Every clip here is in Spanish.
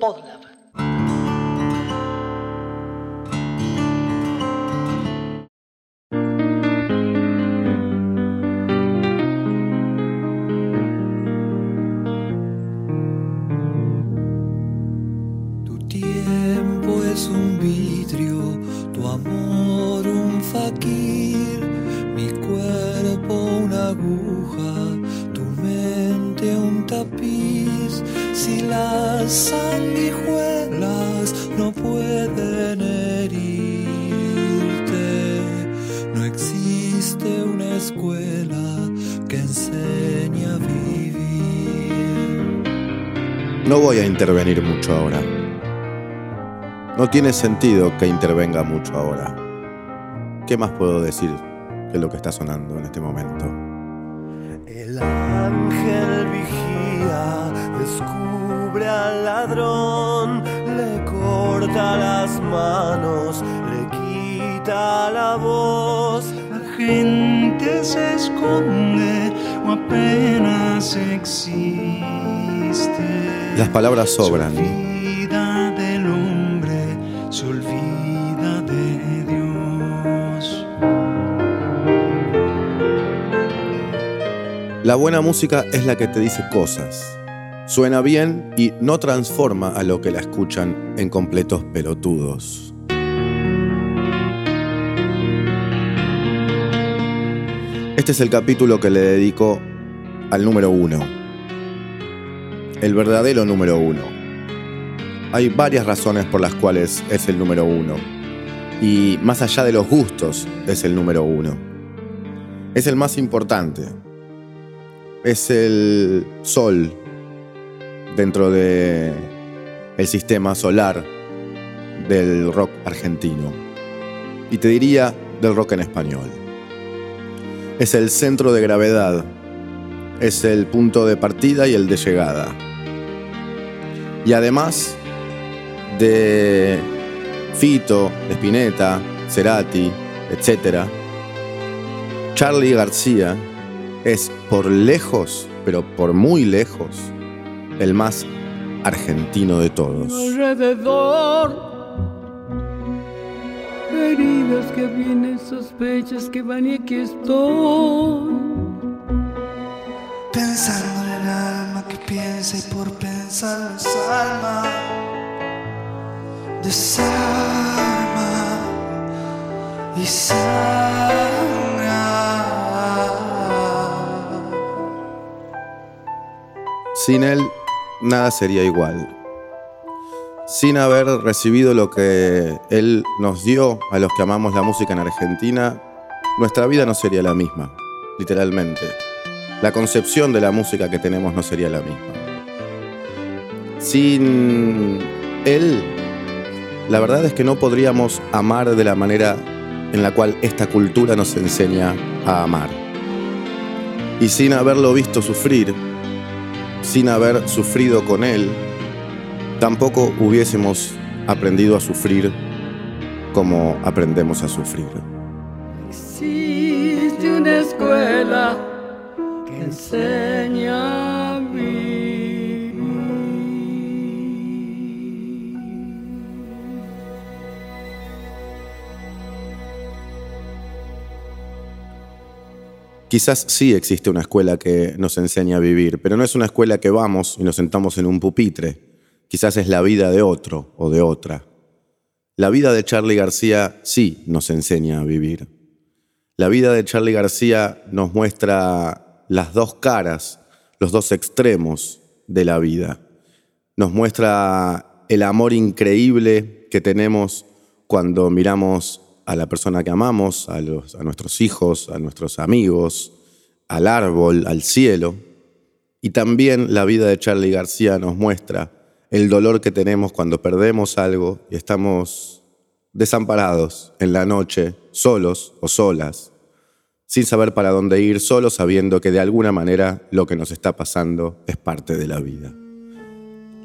Podlab. Intervenir mucho ahora. No tiene sentido que intervenga mucho ahora. ¿Qué más puedo decir que lo que está sonando en este momento? El ángel vigía, descubre al ladrón, le corta las manos, le quita la voz. La gente se esconde o apenas existe. Las palabras sobran. Se olvida del hombre, se olvida de Dios. La buena música es la que te dice cosas. Suena bien y no transforma a lo que la escuchan en completos pelotudos. Este es el capítulo que le dedico al número uno. El verdadero número uno. Hay varias razones por las cuales es el número uno. Y más allá de los gustos, es el número uno. Es el más importante. Es el sol dentro de el sistema solar del rock argentino. Y te diría del rock en español. Es el centro de gravedad. Es el punto de partida y el de llegada. Y además de Fito, Spinetta, Cerati, etc., Charlie García es por lejos, pero por muy lejos, el más argentino de todos. alrededor. Heridas que vienen, sospechas que van y aquí estoy. Pensando y por pensar desalma, desarma y sangra. Sin él, nada sería igual. Sin haber recibido lo que él nos dio a los que amamos la música en Argentina, nuestra vida no sería la misma, literalmente. La concepción de la música que tenemos no sería la misma. Sin él, la verdad es que no podríamos amar de la manera en la cual esta cultura nos enseña a amar. Y sin haberlo visto sufrir, sin haber sufrido con él, tampoco hubiésemos aprendido a sufrir como aprendemos a sufrir. Existe una escuela que enseña Quizás sí existe una escuela que nos enseña a vivir, pero no es una escuela que vamos y nos sentamos en un pupitre. Quizás es la vida de otro o de otra. La vida de Charlie García sí nos enseña a vivir. La vida de Charlie García nos muestra las dos caras, los dos extremos de la vida. Nos muestra el amor increíble que tenemos cuando miramos a la persona que amamos, a, nuestros hijos, a nuestros amigos, al árbol, al cielo. Y también la vida de Charlie García nos muestra el dolor que tenemos cuando perdemos algo y estamos desamparados en la noche, solos o solas, sin saber para dónde ir, solo sabiendo que de alguna manera lo que nos está pasando es parte de la vida.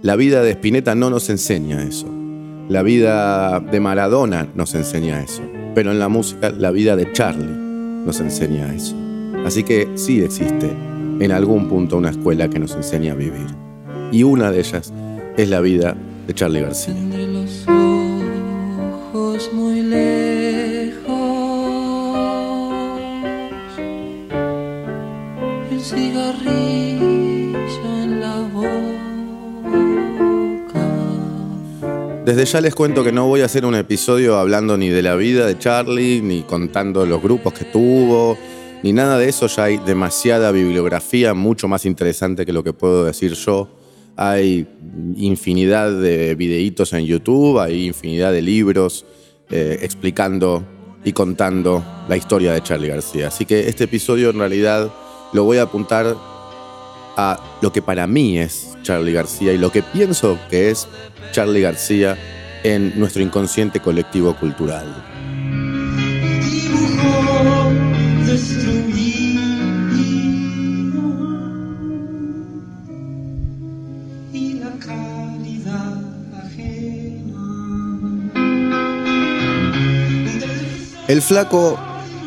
La vida de Spinetta no nos enseña eso. La vida de Maradona nos enseña eso. Pero en la música, la vida de Charlie nos enseña eso. Así que sí existe en algún punto una escuela que nos enseña a vivir. Y una de ellas es la vida de Charlie García. Desde ya les cuento que no voy a hacer un episodio hablando ni de la vida de Charlie, ni contando los grupos que tuvo, ni nada de eso. Ya hay demasiada bibliografía, mucho más interesante que lo que puedo decir yo. Hay infinidad de videitos en YouTube, hay infinidad de libros eh, explicando y contando la historia de Charlie García. Así que este episodio en realidad lo voy a apuntar a lo que para mí es Charlie García y lo que pienso que es Charlie García en nuestro inconsciente colectivo cultural. El flaco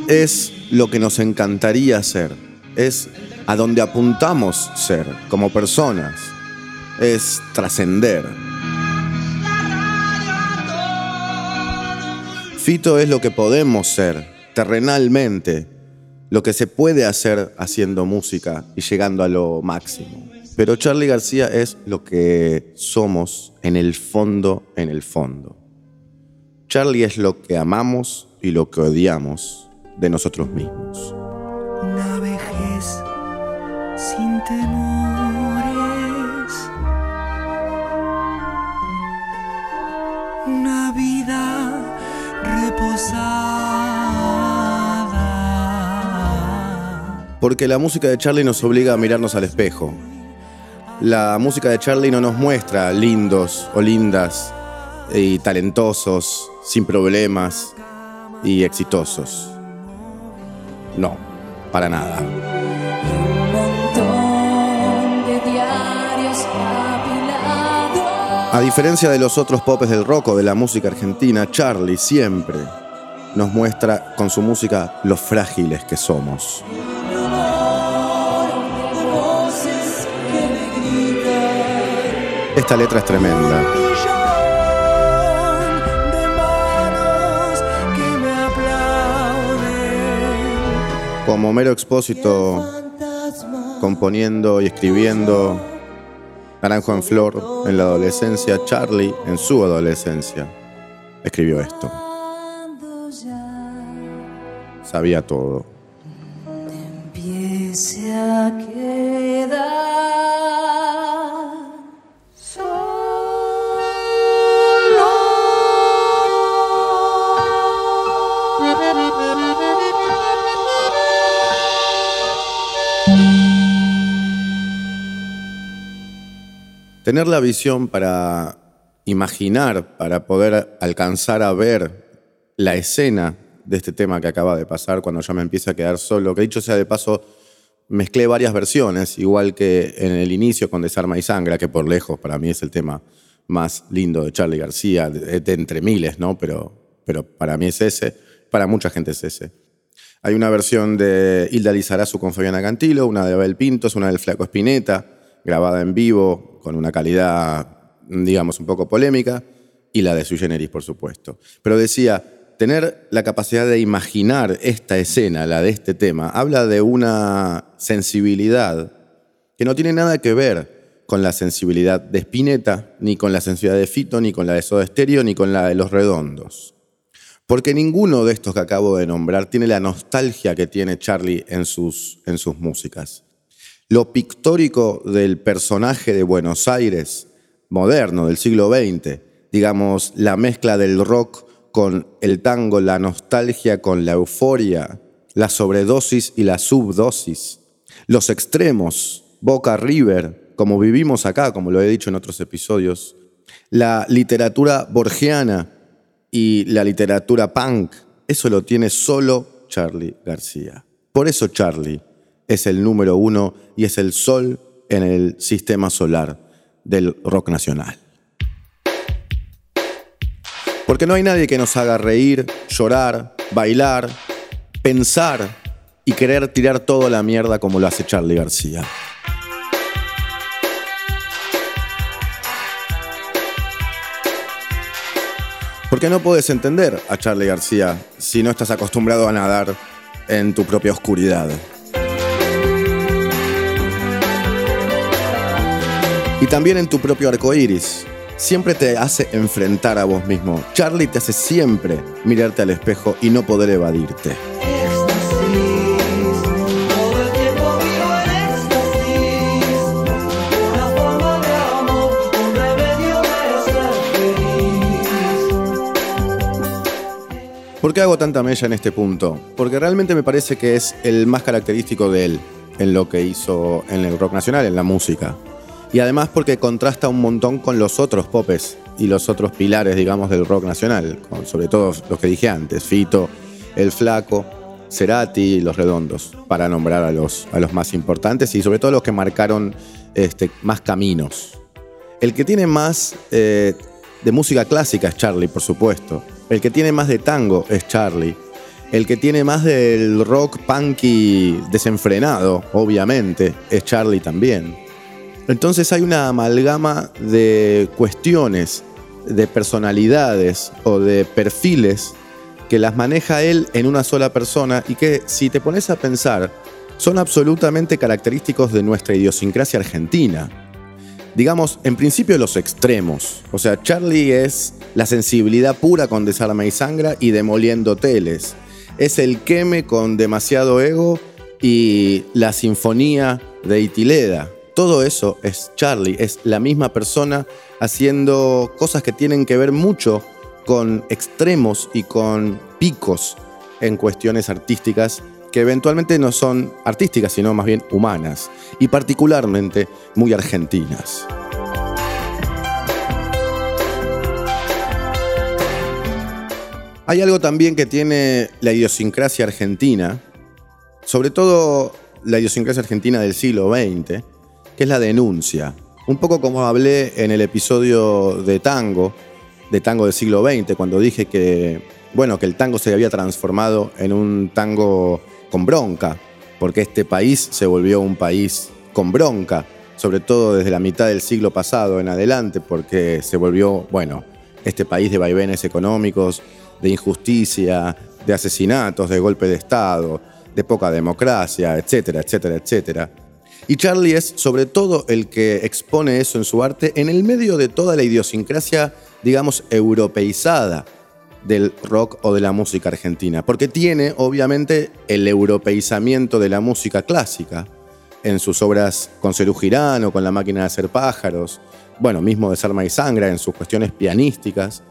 es lo que nos encantaría ser, es a donde apuntamos ser como personas, es trascender. Fito es lo que podemos ser terrenalmente, lo que se puede hacer haciendo música y llegando a lo máximo. Pero Charlie García es lo que somos en el fondo, en el fondo. Charlie es lo que amamos y lo que odiamos de nosotros mismos. Una vejez sin temores. Porque la música de Charlie nos obliga a mirarnos al espejo. La música de Charlie no nos muestra lindos o lindas y talentosos, sin problemas y exitosos. No, para nada. A diferencia de los otros popes del rock o de la música argentina, Charlie siempre nos muestra con su música lo frágiles que somos. Esta letra es tremenda. Como Homero Expósito componiendo y escribiendo Naranjo en Flor en la adolescencia, Charlie en su adolescencia escribió esto. Sabía todo. empiece a Tener la visión para imaginar, para poder alcanzar a ver la escena de este tema que acaba de pasar cuando ya me empieza a quedar solo, que dicho sea de paso, mezclé varias versiones, igual que en el inicio con Desarma y Sangra, que por lejos para mí es el tema más lindo de Charlie García, de, entre miles, ¿no? Pero, pero para mí es ese, para mucha gente es ese. Hay una versión de Hilda Lizarazu con Fabiana Cantilo, una de Abel Pintos, una del Flaco Espineta, grabada en vivo con una calidad, digamos, un poco polémica, y la de Sui Generis, por supuesto. Pero decía, tener la capacidad de imaginar esta escena, la de este tema, habla de una sensibilidad que no tiene nada que ver con la sensibilidad de Spinetta, ni con la sensibilidad de Fito, ni con la de Soda Stereo, ni con la de Los Redondos. Porque ninguno de estos que acabo de nombrar tiene la nostalgia que tiene Charlie en sus, en sus músicas. Lo pictórico del personaje de Buenos Aires moderno, del siglo XX, digamos, la mezcla del rock con el tango, la nostalgia con la euforia, la sobredosis y la subdosis, los extremos, Boca River, como vivimos acá, como lo he dicho en otros episodios, la literatura borgiana y la literatura punk, eso lo tiene solo Charlie García. Por eso Charlie es el número uno y es el sol en el sistema solar del rock nacional. Porque no hay nadie que nos haga reír, llorar, bailar, pensar y querer tirar toda la mierda como lo hace Charlie García. Porque no puedes entender a Charlie García si no estás acostumbrado a nadar en tu propia oscuridad. También en tu propio arco iris. Siempre te hace enfrentar a vos mismo. Charlie te hace siempre mirarte al espejo y no poder evadirte. ¿Por qué hago tanta mella en este punto? Porque realmente me parece que es el más característico de él en lo que hizo en el rock nacional, en la música. Y además porque contrasta un montón con los otros popes y los otros pilares, digamos, del rock nacional, sobre todo los que dije antes, Fito, El Flaco, Cerati y Los Redondos, para nombrar a los, más importantes y sobre todo los que marcaron este, más caminos. El que tiene más eh, de música clásica es Charlie, por supuesto. El que tiene más de tango es Charlie. El que tiene más del rock punky desenfrenado, obviamente, es Charlie también. Entonces hay una amalgama de cuestiones, de personalidades o de perfiles que las maneja él en una sola persona y que si te pones a pensar son absolutamente característicos de nuestra idiosincrasia argentina digamos, en principio los extremos. O sea, Charlie es la sensibilidad pura con Desarma y Sangra y Demoliendo Teles. Es el queme con demasiado ego y la sinfonía de Itileda. Todo eso es Charlie, es la misma persona haciendo cosas que tienen que ver mucho con extremos y con picos en cuestiones artísticas que eventualmente no son artísticas, sino más bien humanas, y particularmente muy argentinas. Hay algo también que tiene la idiosincrasia argentina, sobre todo la idiosincrasia argentina del siglo XX, es la denuncia. Un poco como hablé en el episodio de tango, de tango del siglo XX, cuando dije que, bueno, que el tango se había transformado en un tango con bronca, porque este país se volvió un país con bronca, sobre todo desde la mitad del siglo pasado en adelante, porque se volvió, bueno, este país de vaivenes económicos, de injusticia, de asesinatos, de golpe de Estado, de poca democracia, etcétera, etcétera, etcétera. Y Charlie es sobre todo el que expone eso en su arte en el medio de toda la idiosincrasia, digamos, europeizada del rock o de la música argentina, porque tiene obviamente el europeizamiento de la música clásica en sus obras con Cerú Girán con La máquina de hacer pájaros, bueno, mismo de Sarma y Sangra en sus cuestiones pianísticas,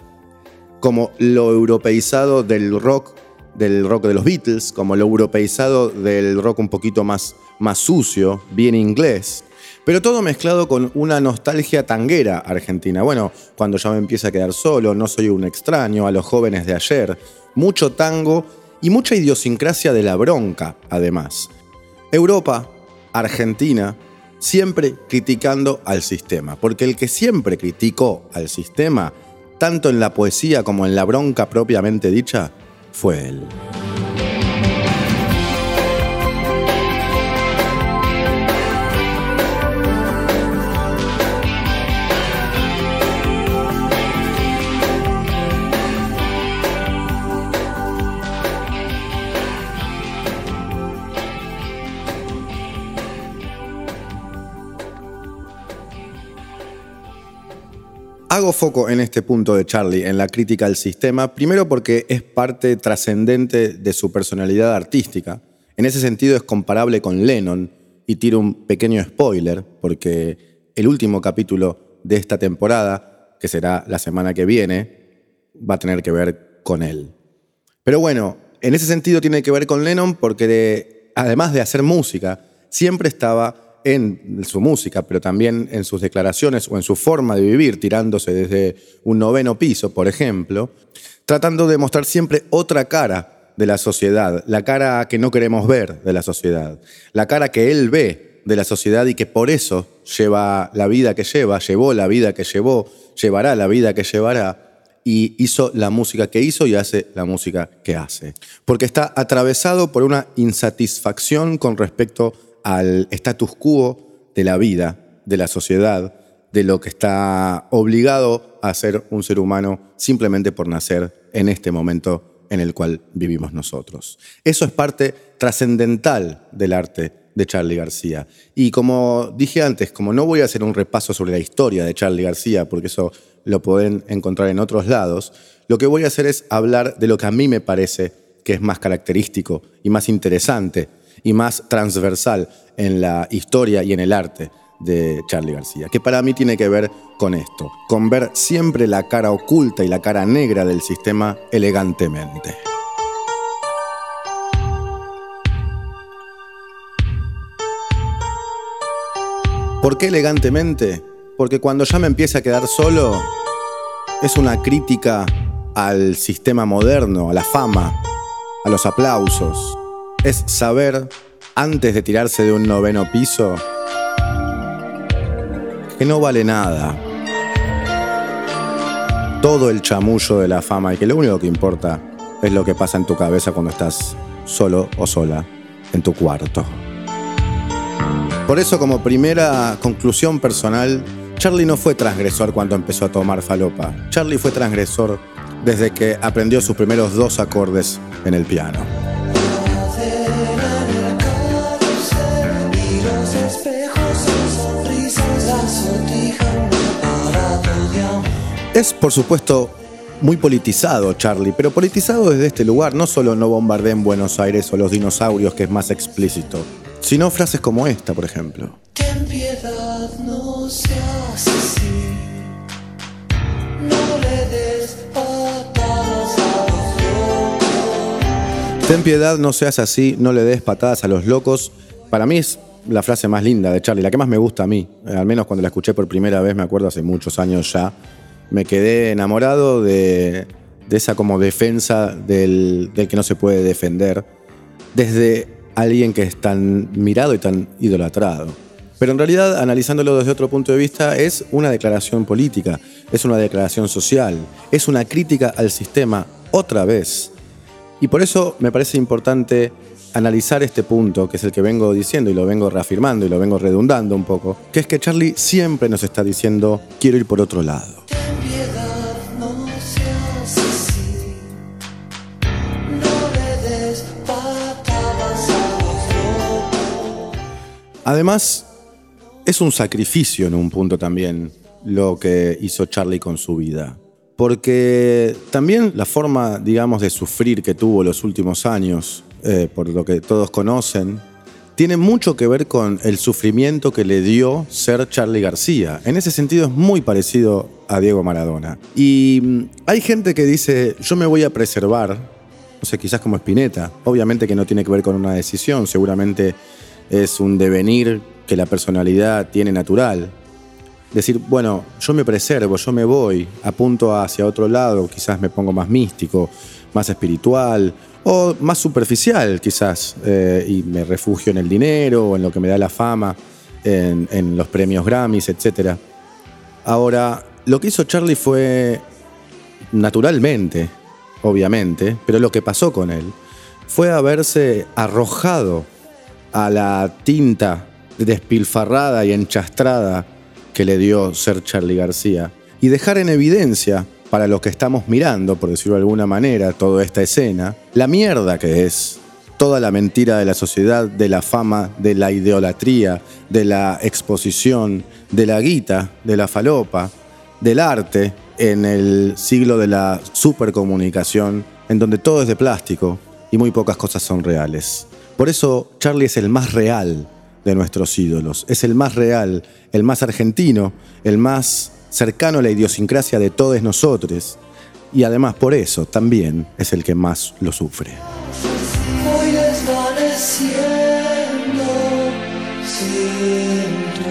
como lo europeizado del rock, del rock de los Beatles, como lo europeizado del rock un poquito más, más sucio, bien inglés, pero todo mezclado con una nostalgia tanguera argentina. Bueno, cuando ya me empieza a quedar solo, no soy un extraño, a los jóvenes de ayer, mucho tango y mucha idiosincrasia de la bronca, además. Europa, Argentina, siempre criticando al sistema, porque el que siempre criticó al sistema, tanto en la poesía como en la bronca propiamente dicha, fue él. Hago foco en este punto de Charlie, en la crítica al sistema, primero porque es parte trascendente de su personalidad artística. En ese sentido es comparable con Lennon, y tiro un pequeño spoiler, porque el último capítulo de esta temporada, que será la semana que viene, va a tener que ver con él. Pero bueno, en ese sentido tiene que ver con Lennon porque además de hacer música, siempre estaba en su música, pero también en sus declaraciones o en su forma de vivir, tirándose desde un noveno piso, por ejemplo, tratando de mostrar siempre otra cara de la sociedad, la cara que no queremos ver de la sociedad, la cara que él ve de la sociedad y que por eso lleva la vida que lleva, llevó la vida que llevó, llevará la vida que llevará y hizo la música que hizo y hace la música que hace. Porque está atravesado por una insatisfacción con respecto al status quo de la vida, de la sociedad, de lo que está obligado a ser un ser humano simplemente por nacer en este momento en el cual vivimos nosotros. Eso es parte trascendental del arte de Charlie García. Y como dije antes, como no voy a hacer un repaso sobre la historia de Charlie García, porque eso lo pueden encontrar en otros lados, lo que voy a hacer es hablar de lo que a mí me parece que es más característico y más interesante y más transversal en la historia y en el arte de Charlie García, que para mí tiene que ver con esto, con ver siempre la cara oculta y la cara negra del sistema elegantemente. ¿Por qué elegantemente? Porque cuando ya me empieza a quedar solo, es una crítica al sistema moderno, a la fama, a los aplausos. Es saber, antes de tirarse de un noveno piso, que no vale nada. Todo el chamullo de la fama y que lo único que importa es lo que pasa en tu cabeza cuando estás solo o sola en tu cuarto. Por eso como primera conclusión personal, Charlie no fue transgresor cuando empezó a tomar falopa. Charlie fue transgresor desde que aprendió sus primeros dos acordes en el piano. Es, por supuesto, muy politizado Charlie, pero politizado desde este lugar, no solo no bombardé en Buenos Aires o los dinosaurios, que es más explícito, sino frases como esta, por ejemplo. Ten piedad, no seas así. No le des patadas a los locos. Ten piedad, no seas así, no le des patadas a los locos. Para mí es la frase más linda de Charlie, la que más me gusta a mí. Eh, Al menos cuando la escuché por primera vez, me acuerdo hace muchos años ya. Me quedé enamorado de, esa como defensa del, del que no se puede defender. Desde alguien que es tan mirado y tan idolatrado. Pero en realidad, analizándolo desde otro punto de vista, es una declaración política, es una declaración social, es una crítica al sistema otra vez. Y por eso me parece importante analizar este punto, que es el que vengo diciendo y lo vengo reafirmando y lo vengo redundando un poco, que es que Charlie siempre nos está diciendo, quiero ir por otro lado. Además, es un sacrificio en un punto también lo que hizo Charlie con su vida. Porque también la forma, digamos, de sufrir que tuvo los últimos años, eh, por lo que todos conocen, tiene mucho que ver con el sufrimiento que le dio ser Charlie García. En ese sentido es muy parecido a Diego Maradona. Y mm, hay gente que dice, yo me voy a preservar, no sé, quizás como Spinetta. Obviamente que no tiene que ver con una decisión, seguramente es un devenir que la personalidad tiene natural. Decir, bueno, yo me preservo, yo me voy, apunto hacia otro lado, quizás me pongo más místico, más espiritual o más superficial quizás, eh, y me refugio en el dinero o en lo que me da la fama, en, en los premios Grammys, etc. Ahora, lo que hizo Charlie fue naturalmente, obviamente, pero lo que pasó con él fue haberse arrojado a la tinta despilfarrada y enchastrada que le dio ser Charlie García y dejar en evidencia para los que estamos mirando, por decirlo de alguna manera, toda esta escena, la mierda que es toda la mentira de la sociedad, de la fama, de la idolatría, de la exposición, de la guita, de la falopa, del arte en el siglo de la supercomunicación, en donde todo es de plástico y muy pocas cosas son reales. Por eso Charlie es el más real de nuestros ídolos, es el más real, el más argentino, el más cercano a la idiosincrasia de todos nosotros y además por eso también es el que más lo sufre. Voy desvaneciendo sin tu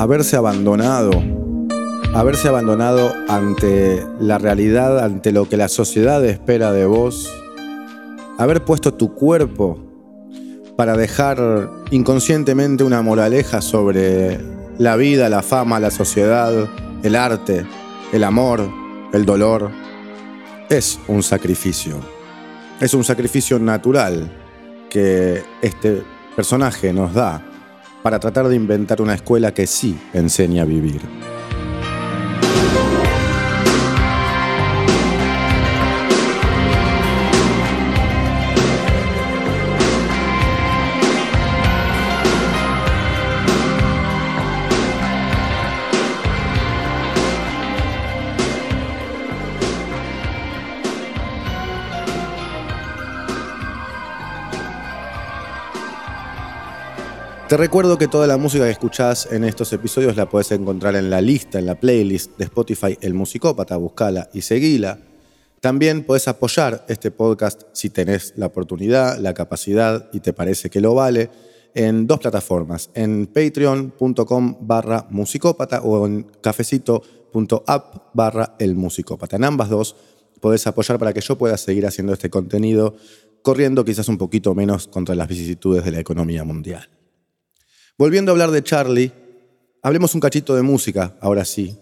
haberse abandonado, haberse abandonado ante la realidad, ante lo que la sociedad espera de vos, haber puesto tu cuerpo para dejar inconscientemente una moraleja sobre la vida, la fama, la sociedad, el arte, el amor, el dolor, es un sacrificio. Es un sacrificio natural, que este personaje nos da para tratar de inventar una escuela que sí enseña a vivir. Te recuerdo que toda la música que escuchás en estos episodios la puedes encontrar en la lista, en la playlist de Spotify El Musicópata, buscala y seguila. También puedes apoyar este podcast si tenés la oportunidad, la capacidad y te parece que lo vale, en dos plataformas, en patreon.com barra musicópata o en cafecito.app barra. En ambas dos podés apoyar para que yo pueda seguir haciendo este contenido, corriendo quizás un poquito menos contra las vicisitudes de la economía mundial. Volviendo a hablar de Charlie, hablemos un cachito de música, ahora sí.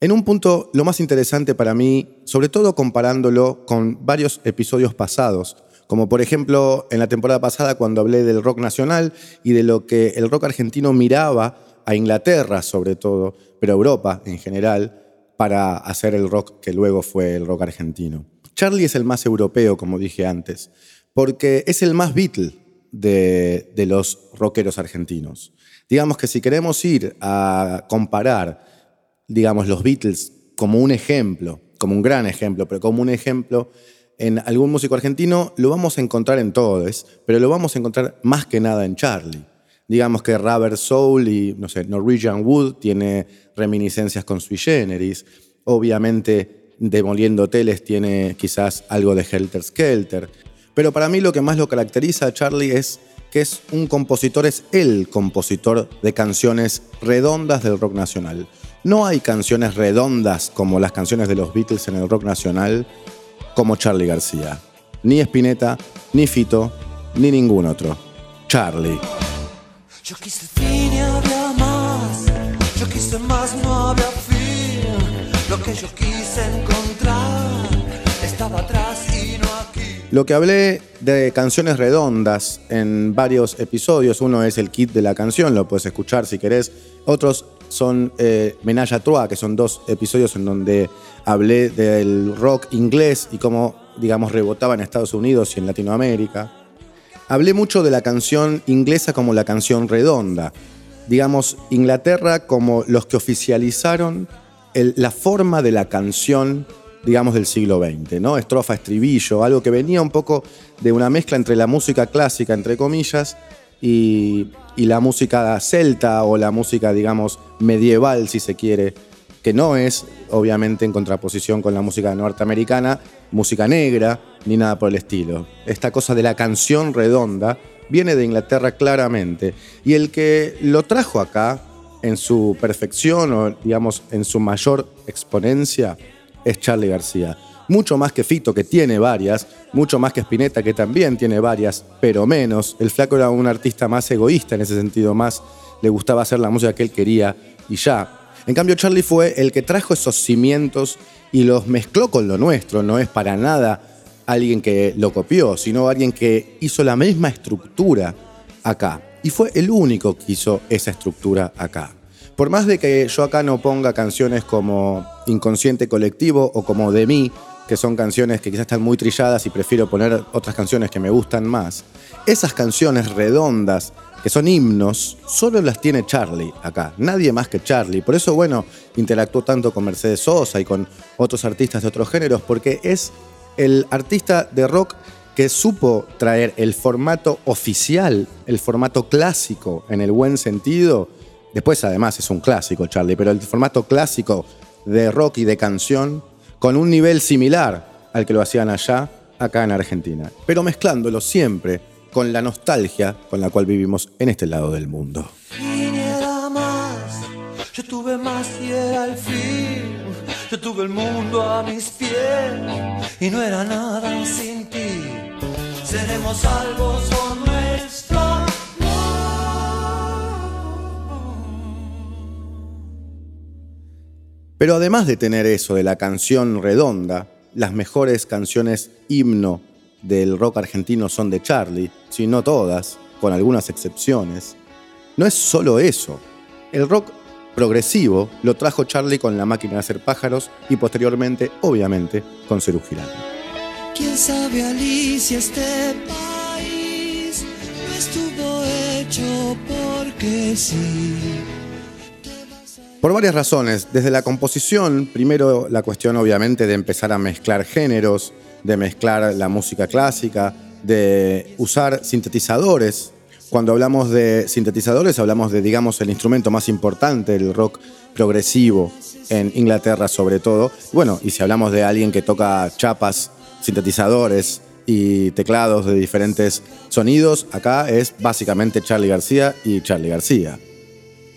En un punto, lo más interesante para mí, sobre todo comparándolo con varios episodios pasados, como por ejemplo en la temporada pasada cuando hablé del rock nacional y de lo que el rock argentino miraba a Inglaterra sobre todo, pero a Europa en general, para hacer el rock que luego fue el rock argentino. Charlie es el más europeo, como dije antes, porque es el más Beatle de, los rockeros argentinos. Digamos que si queremos ir a comparar, digamos, los Beatles como un ejemplo, como un gran ejemplo, pero como un ejemplo en algún músico argentino, lo vamos a encontrar en todos, pero lo vamos a encontrar más que nada en Charlie. Digamos que Rubber Soul y, no sé, Norwegian Wood tiene reminiscencias con Sui Generis. Obviamente, Demoliendo Hoteles tiene quizás algo de Helter Skelter. Pero para mí lo que más lo caracteriza a Charlie es que es un compositor, es el compositor de canciones redondas del rock nacional. No hay canciones redondas como las canciones de los Beatles en el rock nacional como Charlie García. Ni Spinetta, ni Fito, ni ningún otro. Charlie. Yo quise fin y había más. Yo quise más, no había fin. Lo que yo quise encontrar estaba atrás y no. Lo que hablé de canciones redondas en varios episodios, uno es el kit de la canción, lo puedes escuchar si querés. Otros son eh, Menage à Trois, que son dos episodios en donde hablé del rock inglés y cómo, digamos, rebotaba en Estados Unidos y en Latinoamérica. Hablé mucho de la canción inglesa como la canción redonda. Digamos, Inglaterra como los que oficializaron la forma de la canción digamos, del siglo XX, ¿no? Estrofa, estribillo, algo que venía un poco de una mezcla entre la música clásica, entre comillas, y, la música celta o la música, digamos, medieval, si se quiere, que no es, obviamente, en contraposición con la música norteamericana, música negra, ni nada por el estilo. Esta cosa de la canción redonda viene de Inglaterra claramente, y el que lo trajo acá en su perfección o, digamos, en su mayor exponencia, es Charlie García. Mucho más que Fito, que tiene varias, mucho más que Spinetta, que también tiene varias, pero menos. El flaco era un artista más egoísta en ese sentido, más le gustaba hacer la música que él quería y ya. En cambio, Charlie fue el que trajo esos cimientos y los mezcló con lo nuestro. No es para nada alguien que lo copió, sino alguien que hizo la misma estructura acá. Y fue el único que hizo esa estructura acá. Por más de que yo acá no ponga canciones como Inconsciente Colectivo o como De mí, que son canciones que quizás están muy trilladas y prefiero poner otras canciones que me gustan más, esas canciones redondas, que son himnos, solo las tiene Charlie acá, nadie más que Charlie. Por eso, bueno, interactuó tanto con Mercedes Sosa y con otros artistas de otros géneros, porque es el artista de rock que supo traer el formato oficial, el formato clásico en el buen sentido, Después, además, es un clásico, Charlie, pero el formato clásico de rock y de canción con un nivel similar al que lo hacían allá, acá en Argentina. Pero mezclándolo siempre con la nostalgia con la cual vivimos en este lado del mundo. Pero además de tener eso de la canción redonda, las mejores canciones himno del rock argentino son de Charlie. si no todas, con algunas excepciones, no es solo eso. El rock progresivo lo trajo Charlie con la máquina de hacer pájaros y posteriormente, obviamente, con Cerú. ¿Quién sabe, Alicia, este país no estuvo hecho porque sí? Por varias razones. Desde la composición, primero la cuestión obviamente de empezar a mezclar géneros, de mezclar la música clásica, de usar sintetizadores. Cuando hablamos de sintetizadores hablamos de, digamos, el instrumento más importante del rock progresivo en Inglaterra sobre todo. Bueno, y si hablamos de alguien que toca chapas, sintetizadores y teclados de diferentes sonidos, acá es básicamente Charlie García y Charlie García.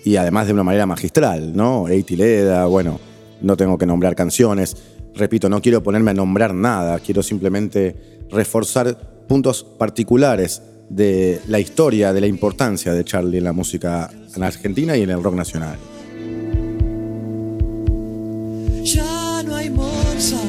Y además de una manera magistral, ¿no? Eiti Leda, bueno, no tengo que nombrar canciones. Repito, no quiero ponerme a nombrar nada, quiero simplemente reforzar puntos particulares de la historia, de la importancia de Charlie en la música en Argentina y en el rock nacional. Ya no hay morsas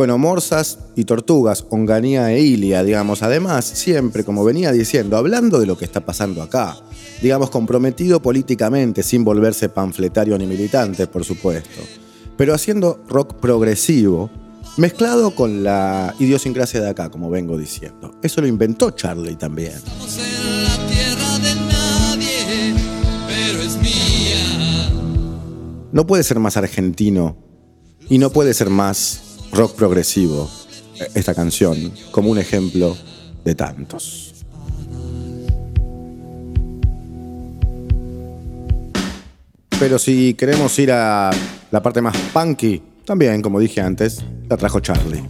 Bueno, morsas y tortugas, onganía e ilia, digamos. Además, siempre, como venía diciendo, hablando de lo que está pasando acá, digamos, comprometido políticamente, sin volverse panfletario ni militante, por supuesto, pero haciendo rock progresivo, mezclado con la idiosincrasia de acá, como vengo diciendo. Eso lo inventó Charlie también. No puede ser más argentino y no puede ser más rock progresivo eh, esta canción, como un ejemplo de tantos. Pero si queremos ir a la parte más punky, también, como dije antes, la trajo Charlie.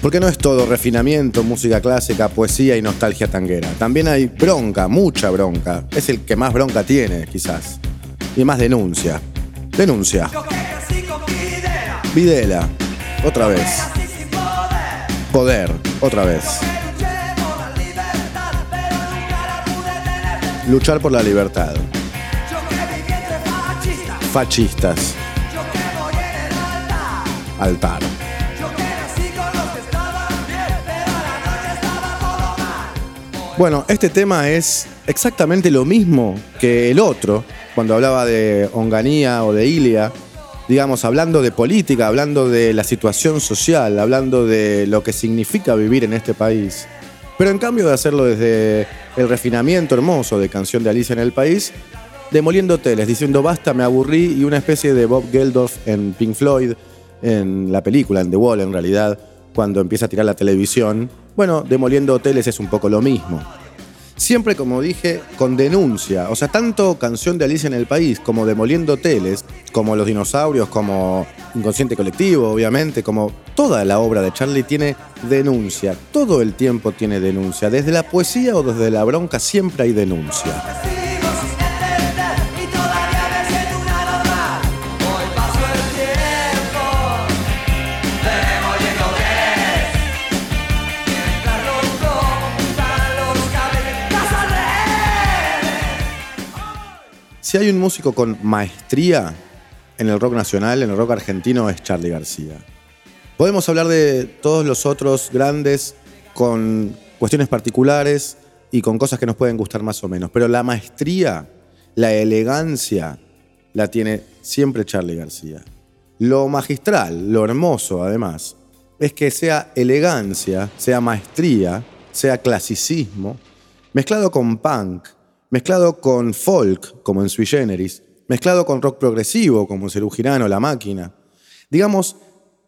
Porque no es todo refinamiento, música clásica, poesía y nostalgia tanguera. También hay bronca, mucha bronca. Es el que más bronca tiene, quizás. Y más denuncia. Denuncia. Videla, otra vez. Poder, otra vez. Luchar por la libertad. Fascistas. Altar. Bueno, este tema es exactamente lo mismo que el otro, cuando hablaba de Onganía o de Ilia, digamos, hablando de política, hablando de la situación social, hablando de lo que significa vivir en este país. Pero en cambio de hacerlo desde el refinamiento hermoso de Canción de Alicia en el País, demoliendo hoteles, diciendo basta, me aburrí, y una especie de Bob Geldof en Pink Floyd, en la película, en The Wall en realidad, cuando empieza a tirar la televisión. Bueno, demoliendo hoteles es un poco lo mismo. Siempre, como dije, con denuncia. O sea, tanto Canción de Alicia en el País como Demoliendo Hoteles, como Los Dinosaurios, como Inconsciente Colectivo, obviamente, como toda la obra de Charlie tiene denuncia. Todo el tiempo tiene denuncia. Desde la poesía o desde la bronca siempre hay denuncia. Si hay un músico con maestría en el rock nacional, en el rock argentino, es Charlie García. Podemos hablar de todos los otros grandes con cuestiones particulares y con cosas que nos pueden gustar más o menos, pero la maestría, la elegancia, la tiene siempre Charlie García. Lo magistral, lo hermoso además, es que sea elegancia, sea maestría, sea clasicismo, mezclado con punk, mezclado con folk, como en Sui Generis, mezclado con rock progresivo, como en Cerú Girán o La Máquina. Digamos,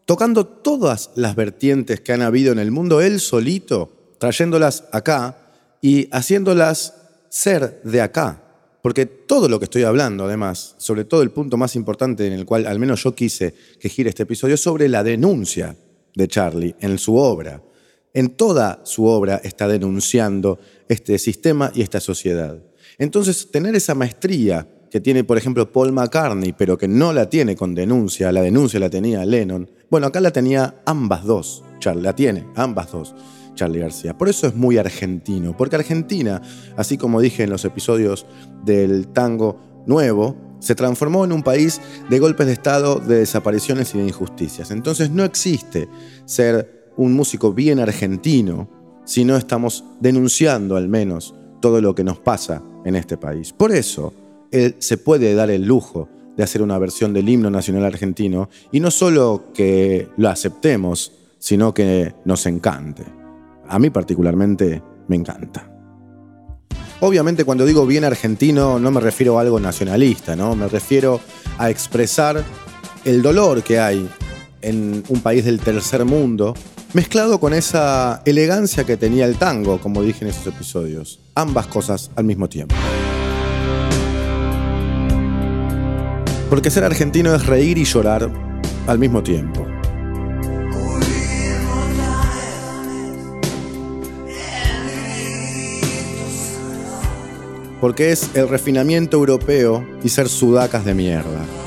tocando todas las vertientes que han habido en el mundo, él solito, trayéndolas acá y haciéndolas ser de acá. Porque todo lo que estoy hablando, además, sobre todo el punto más importante en el cual al menos yo quise que gire este episodio, es sobre la denuncia de Charlie en su obra. En toda su obra está denunciando este sistema y esta sociedad. Entonces, tener esa maestría que tiene, por ejemplo, Paul McCartney, pero que no la tiene con denuncia, la denuncia la tenía Lennon, bueno, acá la tenía ambas dos, Charlie, la tiene, ambas dos. Charlie García. Por eso es muy argentino, porque Argentina, así como dije en los episodios del tango nuevo, se transformó en un país de golpes de Estado, de desapariciones y de injusticias. Entonces no existe ser un músico bien argentino si no estamos denunciando al menos todo lo que nos pasa en este país. Por eso, él se puede dar el lujo de hacer una versión del himno nacional argentino y no solo que lo aceptemos, sino que nos encante. A mí particularmente me encanta. Obviamente cuando digo bien argentino no me refiero a algo nacionalista, ¿no? Me refiero a expresar el dolor que hay en un país del tercer mundo, mezclado con esa elegancia que tenía el tango, como dije en esos episodios. Ambas cosas al mismo tiempo. Porque ser argentino es reír y llorar al mismo tiempo. Porque es el refinamiento europeo y ser sudacas de mierda.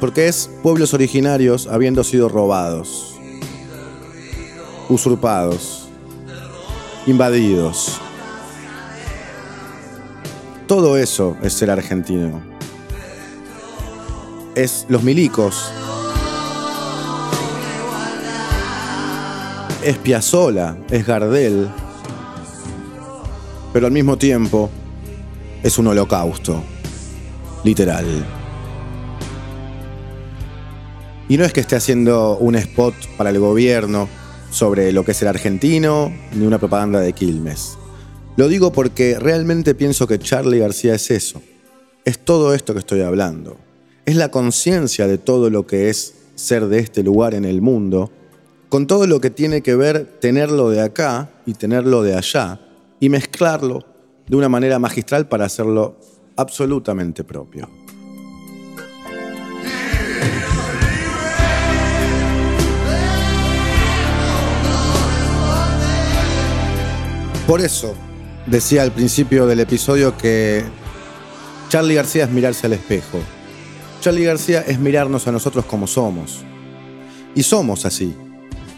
Porque es pueblos originarios habiendo sido robados, usurpados, invadidos todo eso es ser argentino. Es los milicos. Es Piazzola, es Gardel. Pero al mismo tiempo es un holocausto. Literal. Y no es que esté haciendo un spot para el gobierno sobre lo que es el argentino, ni una propaganda de Quilmes. Lo digo porque realmente pienso que Charlie García es eso. Es todo esto que estoy hablando. Es la conciencia de todo lo que es ser de este lugar en el mundo, con todo lo que tiene que ver tenerlo de acá y tenerlo de allá, y mezclarlo de una manera magistral para hacerlo absolutamente propio. Por eso, decía al principio del episodio que Charlie García es mirarse al espejo. Charlie García es mirarnos a nosotros como somos. Y somos así.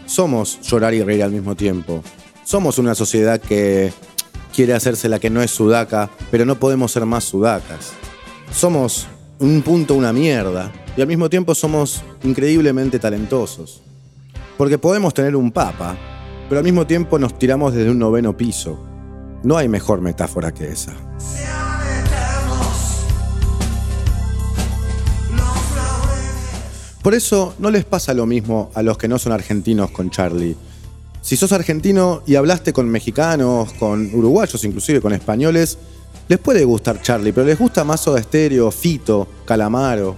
Somos llorar y reír al mismo tiempo. Somos una sociedad que quiere hacerse la que no es sudaca, pero no podemos ser más sudacas. Somos un punto una mierda y al mismo tiempo somos increíblemente talentosos. Porque podemos tener un papa, pero al mismo tiempo nos tiramos desde un noveno piso. No hay mejor metáfora que esa. Por eso no les pasa lo mismo a los que no son argentinos con Charlie. Si sos argentino y hablaste con mexicanos, con uruguayos, inclusive con españoles, les puede gustar Charlie, pero les gusta más Soda Stereo, Fito, Calamaro.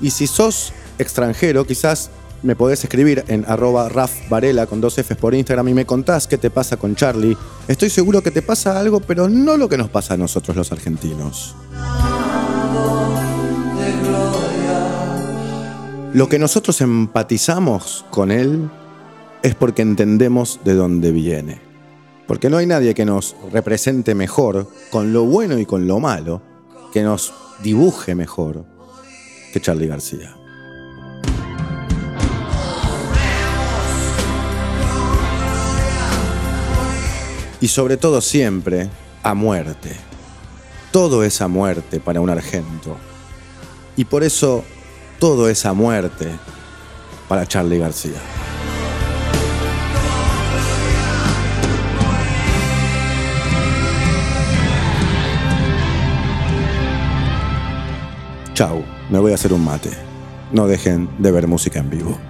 Y si sos extranjero, quizás me podés escribir en arroba Raf Varela con dos Fs por Instagram y me contás qué te pasa con Charlie. Estoy seguro que te pasa algo, pero no lo que nos pasa a nosotros los argentinos. Lo que nosotros empatizamos con él es porque entendemos de dónde viene. Porque no hay nadie que nos represente mejor, con lo bueno y con lo malo, que nos dibuje mejor que Charlie García. Y sobre todo siempre a muerte. Todo es a muerte para un argento. Y por eso todo es a muerte para Charlie García. Chau, me voy a hacer un mate. No dejen de ver música en vivo.